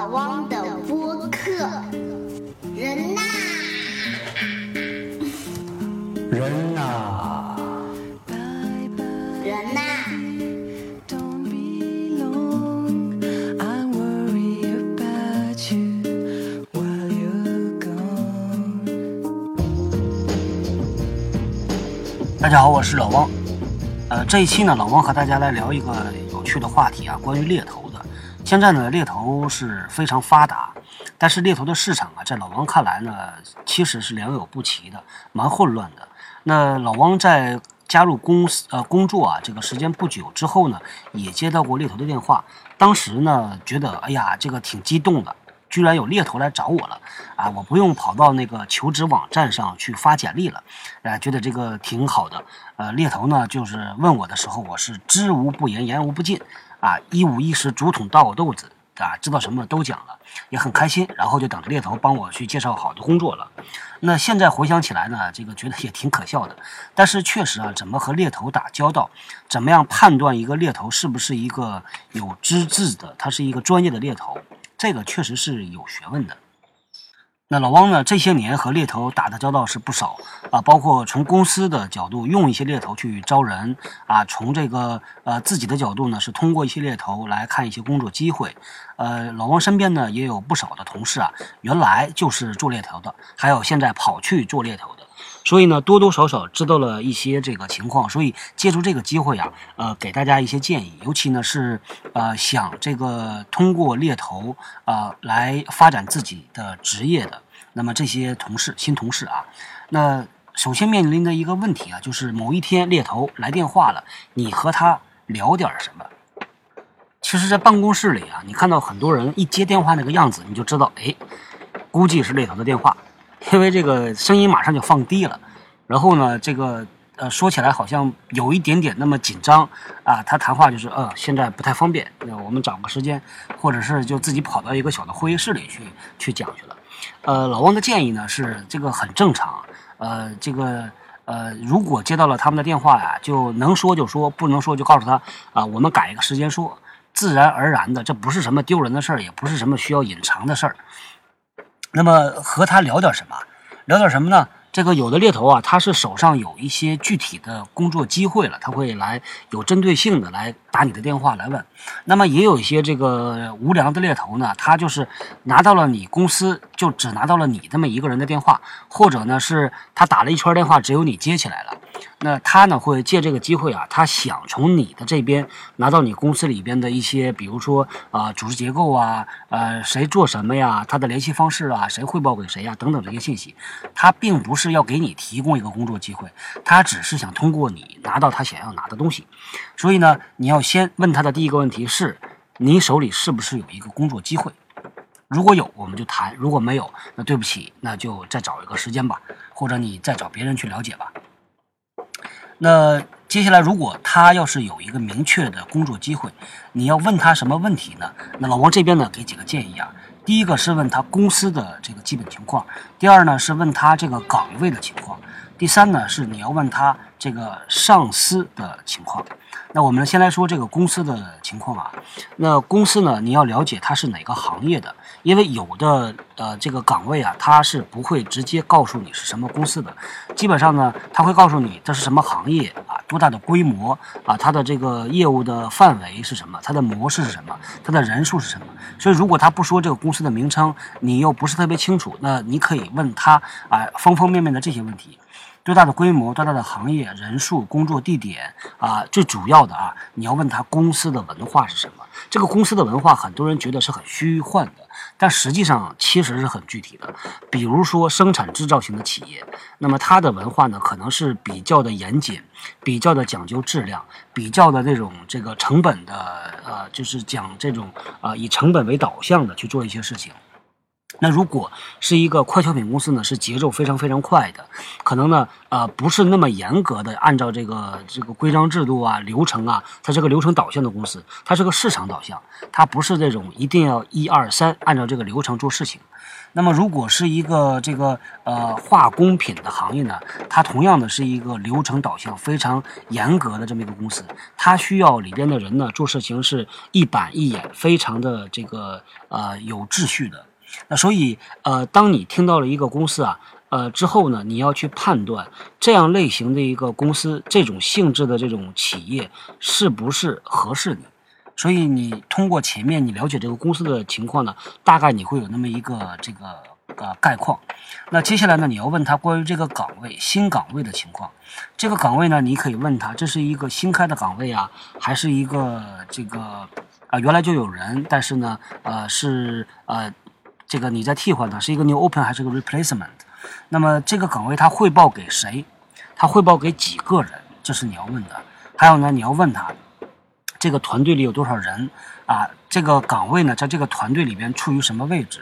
老汪的播客，人呐，人呐，人呐.大家好，我是老汪。呃，这一期呢，老汪和大家来聊一个有趣的话题啊，关于猎头现在呢，猎头是非常发达，但是猎头的市场啊，在老汪看来呢，其实是良莠不齐的，蛮混乱的。那老汪在加入公司呃工作啊这个时间不久之后呢，也接到过猎头的电话，当时呢觉得哎呀这个挺激动的，居然有猎头来找我了啊！我不用跑到那个求职网站上去发简历了，啊，觉得这个挺好的。呃，猎头呢就是问我的时候，我是知无不言，言无不尽啊，一五一十，竹筒倒豆子啊，知道什么都讲了，也很开心。然后就等着猎头帮我去介绍好的工作了。那现在回想起来呢，这个觉得也挺可笑的。但是确实啊，怎么和猎头打交道，怎么样判断一个猎头是不是一个有资质的，他是一个专业的猎头，这个确实是有学问的。那老汪呢？这些年和猎头打的交道是不少啊，包括从公司的角度用一些猎头去招人啊，从这个呃自己的角度呢是通过一些猎头来看一些工作机会。呃，老汪身边呢也有不少的同事啊，原来就是做猎头的，还有现在跑去做猎头的。所以呢，多多少少知道了一些这个情况，所以借助这个机会啊，呃，给大家一些建议，尤其呢是呃想这个通过猎头啊、呃、来发展自己的职业的，那么这些同事新同事啊，那首先面临的一个问题啊，就是某一天猎头来电话了，你和他聊点什么？其实，在办公室里啊，你看到很多人一接电话那个样子，你就知道，哎，估计是猎头的电话。因为这个声音马上就放低了，然后呢，这个呃说起来好像有一点点那么紧张啊。他谈话就是呃现在不太方便，那我们找个时间，或者是就自己跑到一个小的会议室里去去讲去了。呃，老汪的建议呢是这个很正常，呃，这个呃如果接到了他们的电话呀，就能说就说，不能说就告诉他啊，我们改一个时间说，自然而然的，这不是什么丢人的事儿，也不是什么需要隐藏的事儿。那么和他聊点什么？聊点什么呢？这个有的猎头啊，他是手上有一些具体的工作机会了，他会来有针对性的来打你的电话来问。那么也有一些这个无良的猎头呢，他就是拿到了你公司，就只拿到了你这么一个人的电话，或者呢是他打了一圈电话，只有你接起来了。那他呢会借这个机会啊，他想从你的这边拿到你公司里边的一些，比如说啊、组织结构啊，呃谁做什么呀，他的联系方式啊，谁汇报给谁呀等等这些信息，他并不是要给你提供一个工作机会，他只是想通过你拿到他想要拿的东西。所以呢，你要先问他的第一个问题是，你手里是不是有一个工作机会？如果有，我们就谈；如果没有，那对不起，那就再找一个时间吧，或者你再找别人去了解吧。那接下来，如果他要是有一个明确的工作机会，你要问他什么问题呢？那老王这边呢，给几个建议啊。第一个是问他公司的这个基本情况，第二呢是问他这个岗位的情况，第三呢是你要问他这个上司的情况。那我们先来说这个公司的情况啊。那公司呢，你要了解它是哪个行业的，因为有的呃这个岗位啊，他是不会直接告诉你是什么公司的，基本上呢，他会告诉你这是什么行业啊，多大的规模啊，它的这个业务的范围是什么，它的模式是什么，它的人数是什么。所以如果他不说这个公司的名称，你又不是特别清楚，那你可以问他啊方方面面的这些问题。多大的规模，多大的行业，人数，工作地点啊，最主要的啊，你要问他公司的文化是什么。这个公司的文化，很多人觉得是很虚幻的，但实际上其实实是很具体的。比如说生产制造型的企业，那么它的文化呢，可能是比较的严谨，比较的讲究质量，比较的这种这个成本的呃，就是讲这种啊、呃、以成本为导向的去做一些事情。那如果是一个快消品公司呢，是节奏非常非常快的，可能呢，呃，不是那么严格的按照这个这个规章制度啊、流程啊，它是个流程导向的公司，它是个市场导向，它不是这种一定要一二三按照这个流程做事情。那么如果是一个这个呃化工品的行业呢，它同样的是一个流程导向非常严格的这么一个公司，它需要里边的人呢做事情是一板一眼，非常的这个呃有秩序的。那所以，呃，当你听到了一个公司啊，呃之后呢，你要去判断这样类型的一个公司，这种性质的这种企业是不是合适你。所以你通过前面你了解这个公司的情况呢，大概你会有那么一个这个呃概况。那接下来呢，你要问他关于这个岗位新岗位的情况。这个岗位呢，你可以问他，这是一个新开的岗位啊，还是一个这个啊原来就有人，但是呢，呃是呃。这个你在替换它是一个 new open 还是个 replacement？那么这个岗位它汇报给谁？它汇报给几个人？这是你要问的。还有呢，你要问他这个团队里有多少人啊？这个岗位呢，在这个团队里边处于什么位置？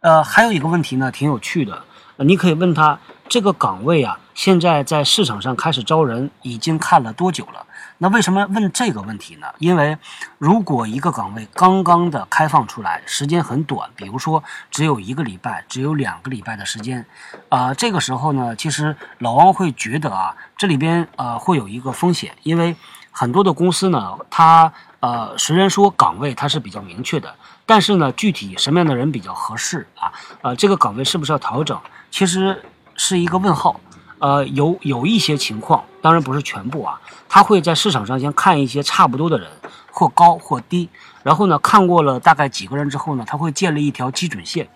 呃，还有一个问题呢，挺有趣的。你可以问他这个岗位啊，现在在市场上开始招人，已经看了多久了？那为什么问这个问题呢？因为如果一个岗位刚刚的开放出来，时间很短，比如说只有一个礼拜，只有两个礼拜的时间，啊，这个时候呢，其实老王会觉得啊，这里边呃会有一个风险，因为很多的公司呢，它呃虽然说岗位它是比较明确的，但是呢，具体什么样的人比较合适啊？呃，这个岗位是不是要调整，其实是一个问号。呃，有有一些情况，当然不是全部啊。他会在市场上先看一些差不多的人，或高或低，然后呢，看过了大概几个人之后呢，他会建立一条基准线。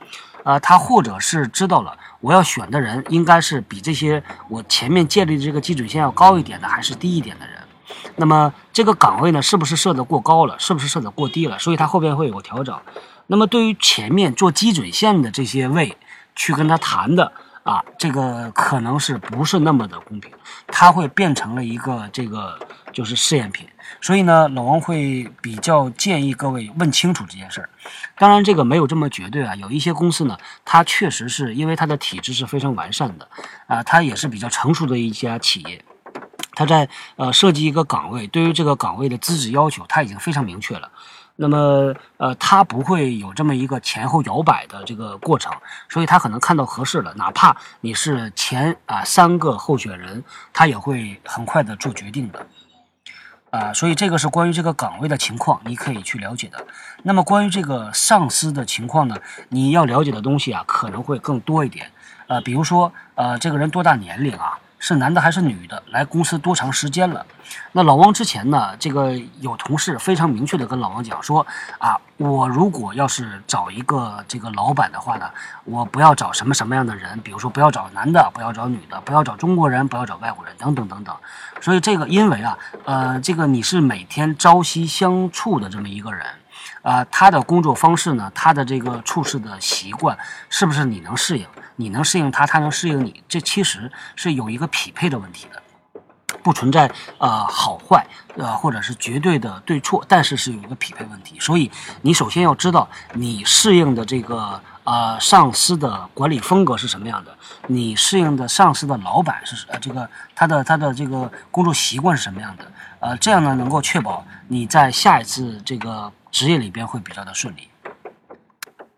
呃，他或者是知道了我要选的人应该是比这些我前面建立的这个基准线要高一点的，还是低一点的人。那么这个岗位呢，是不是设的过高了，是不是设的过低了？所以他后边会有个调整。那么对于前面做基准线的这些位，去跟他谈的。啊，这个可能是不是那么的公平，它会变成了一个这个就是试验品，所以呢，老王会比较建议各位问清楚这件事儿。当然，这个没有这么绝对啊，有一些公司呢，它确实是因为它的体制是非常完善的，啊，它也是比较成熟的一家企业，它在呃设计一个岗位，对于这个岗位的资质要求，它已经非常明确了。那么，呃，他不会有这么一个前后摇摆的这个过程，所以他可能看到合适了，哪怕你是前啊三个候选人，他也会很快的做决定的，啊，所以这个是关于这个岗位的情况，你可以去了解的。那么关于这个上司的情况呢，你要了解的东西啊可能会更多一点，呃，比如说，呃，这个人多大年龄啊？是男的还是女的？来公司多长时间了？那老王之前呢？这个有同事非常明确的跟老王讲说啊，我如果要是找一个这个老板的话呢，我不要找什么什么样的人，比如说不要找男的，不要找女的，不要找中国人，不要找外国人，等等等等。所以这个因为啊，呃，这个你是每天朝夕相处的这么一个人。啊，他的工作方式呢？他的这个处事的习惯，是不是你能适应？你能适应他，他能适应你？这其实是有一个匹配的问题的，不存在呃好坏，呃或者是绝对的对错，但是是有一个匹配问题。所以你首先要知道你适应的这个呃上司的管理风格是什么样的，你适应的上司的老板是呃这个他的他的这个工作习惯是什么样的？呃，这样呢能够确保你在下一次这个。职业里边会比较的顺利，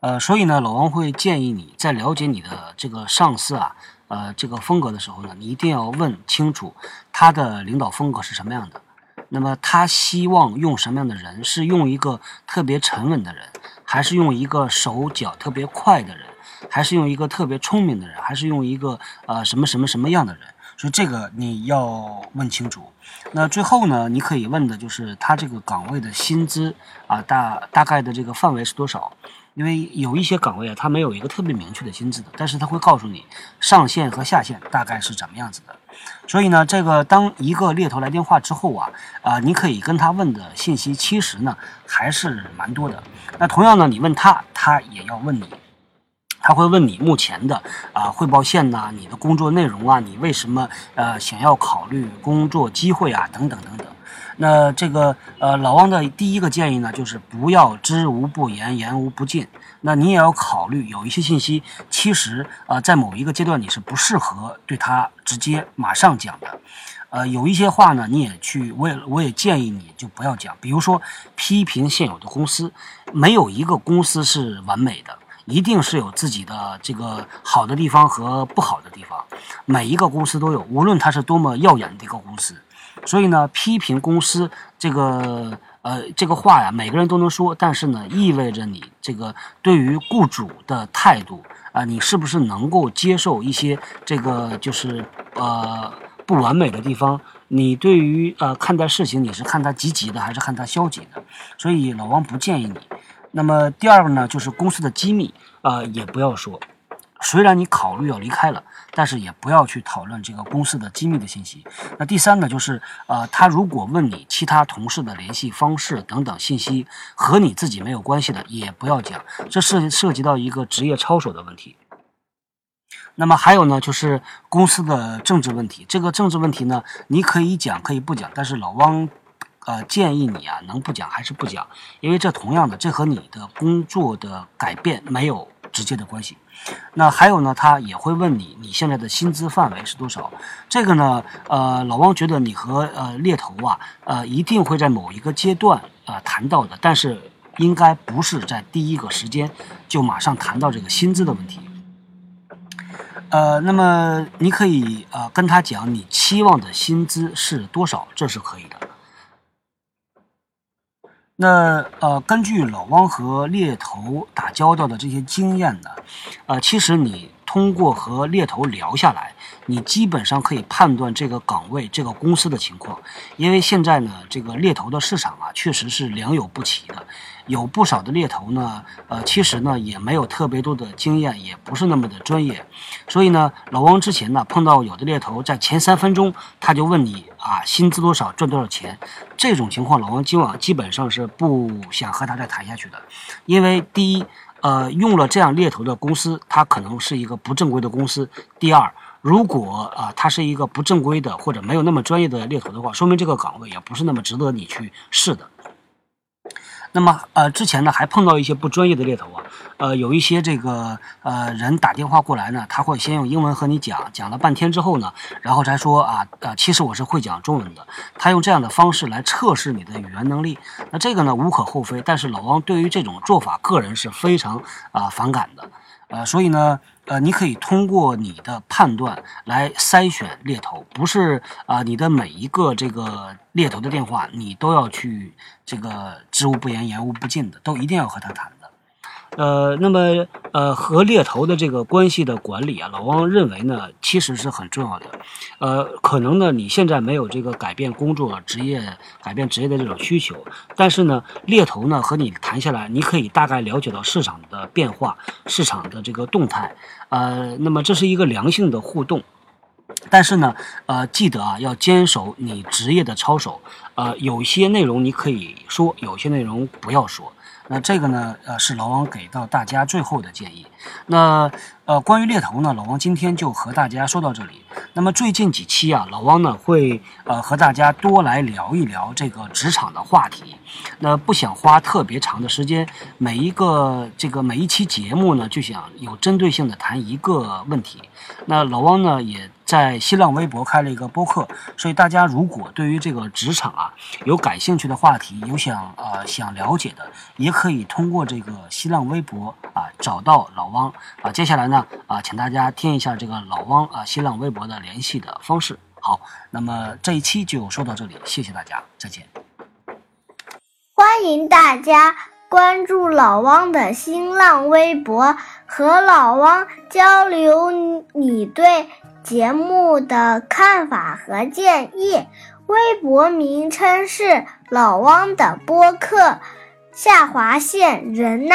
呃，所以呢，老王会建议你在了解你的这个上司啊，呃，这个风格的时候呢，你一定要问清楚他的领导风格是什么样的。那么他希望用什么样的人？是用一个特别沉稳的人，还是用一个手脚特别快的人，还是用一个特别聪明的人，还是用一个呃什么什么什么样的人？所以这个你要问清楚。那最后呢，你可以问的就是他这个岗位的薪资啊，大大概的这个范围是多少？因为有一些岗位啊，它没有一个特别明确的薪资的，但是他会告诉你上限和下限大概是怎么样子的。所以呢，这个当一个猎头来电话之后啊，啊，你可以跟他问的信息其实呢还是蛮多的。那同样呢，你问他，他也要问你。他会问你目前的啊汇报线呐，你的工作内容啊，你为什么呃想要考虑工作机会啊，等等等等。那这个呃老汪的第一个建议呢，就是不要知无不言，言无不尽那你也要考虑有一些信息，其实呃在某一个阶段你是不适合对他直接马上讲的。呃，有一些话呢，你也去，我也我也建议你就不要讲。比如说批评现有的公司，没有一个公司是完美的，一定是有自己的这个好的地方和不好的地方，每一个公司都有，无论它是多么耀眼的一个公司。所以呢，批评公司这个呃这个话呀，每个人都能说，但是呢，意味着你这个对于雇主的态度啊、你是不是能够接受一些这个就是呃不完美的地方？你对于呃看待事情，你是看它积极的还是看它消极的？所以老王不建议你。那么第二个呢，就是公司的机密，呃，也不要说。虽然你考虑要离开了，但是也不要去讨论这个公司的机密的信息。那第三呢，就是呃，他如果问你其他同事的联系方式等等信息和你自己没有关系的，也不要讲，这涉涉及到一个职业操守的问题。那么还有呢，就是公司的政治问题。这个政治问题呢，你可以讲，可以不讲，但是老汪，呃，建议你啊，能不讲还是不讲，因为这同样的，这和你的工作的改变没有直接的关系。那还有呢，他也会问你，你现在的薪资范围是多少？这个呢，呃，老汪觉得你和呃猎头啊，呃，一定会在某一个阶段啊、呃、谈到的，但是应该不是在第一个时间就马上谈到这个薪资的问题。呃，那么你可以呃跟他讲你期望的薪资是多少，这是可以的。那呃，根据老汪和猎头打交道的这些经验呢，呃，其实你通过和猎头聊下来，你基本上可以判断这个岗位、这个公司的情况。因为现在呢，这个猎头的市场啊，确实是良莠不齐的，有不少的猎头呢，呃，其实呢也没有特别多的经验，也不是那么的专业。所以呢，老汪之前呢碰到有的猎头在前三分钟他就问你啊薪资多少，赚多少钱，这种情况老王今晚基本上是不想和他再谈下去的，因为第一，呃，用了这样猎头的公司，他可能是一个不正规的公司；第二，如果啊、他是一个不正规的或者没有那么专业的猎头的话，说明这个岗位也不是那么值得你去试的。那么呃，之前呢还碰到一些不专业的猎头啊，呃，有一些这个呃人打电话过来呢，他会先用英文和你讲，讲了半天之后呢，然后才说啊呃，其实我是会讲中文的，他用这样的方式来测试你的语言能力，那这个呢无可厚非，但是老汪对于这种做法，个人是非常啊、反感的，呃，所以呢。呃，你可以通过你的判断来筛选猎头，不是啊、你的每一个这个猎头的电话，你都要去这个知无不言，言无不尽的，都一定要和他谈。呃，那么呃，和猎头的这个关系的管理啊，老汪认为呢，其实是很重要的。呃，可能呢，你现在没有这个改变工作职业、改变职业的这种需求，但是呢，猎头呢和你谈下来，你可以大概了解到市场的变化、市场的这个动态。呃，那么这是一个良性的互动。但是呢，呃，记得啊，要坚守你职业的操守。呃，有些内容你可以说，有些内容不要说。那这个呢，呃，是老王给到大家最后的建议。那呃，关于猎头呢，老王今天就和大家说到这里。那么最近几期啊，老王呢会呃和大家多来聊一聊这个职场的话题。那不想花特别长的时间，每一个这个每一期节目呢，就想有针对性的谈一个问题。那老汪呢也在新浪微博开了一个播客，所以大家如果对于这个职场啊有感兴趣的话题，有想呃想了解的，也可以通过这个新浪微博啊找到老汪啊。接下来呢啊，请大家听一下这个老汪啊新浪微博的联系的方式。好，那么这一期就说到这里，谢谢大家，再见。欢迎大家关注老汪的新浪微博，和老汪交流你对节目的看法和建议。微博名称是老汪的播客，下划线人呐。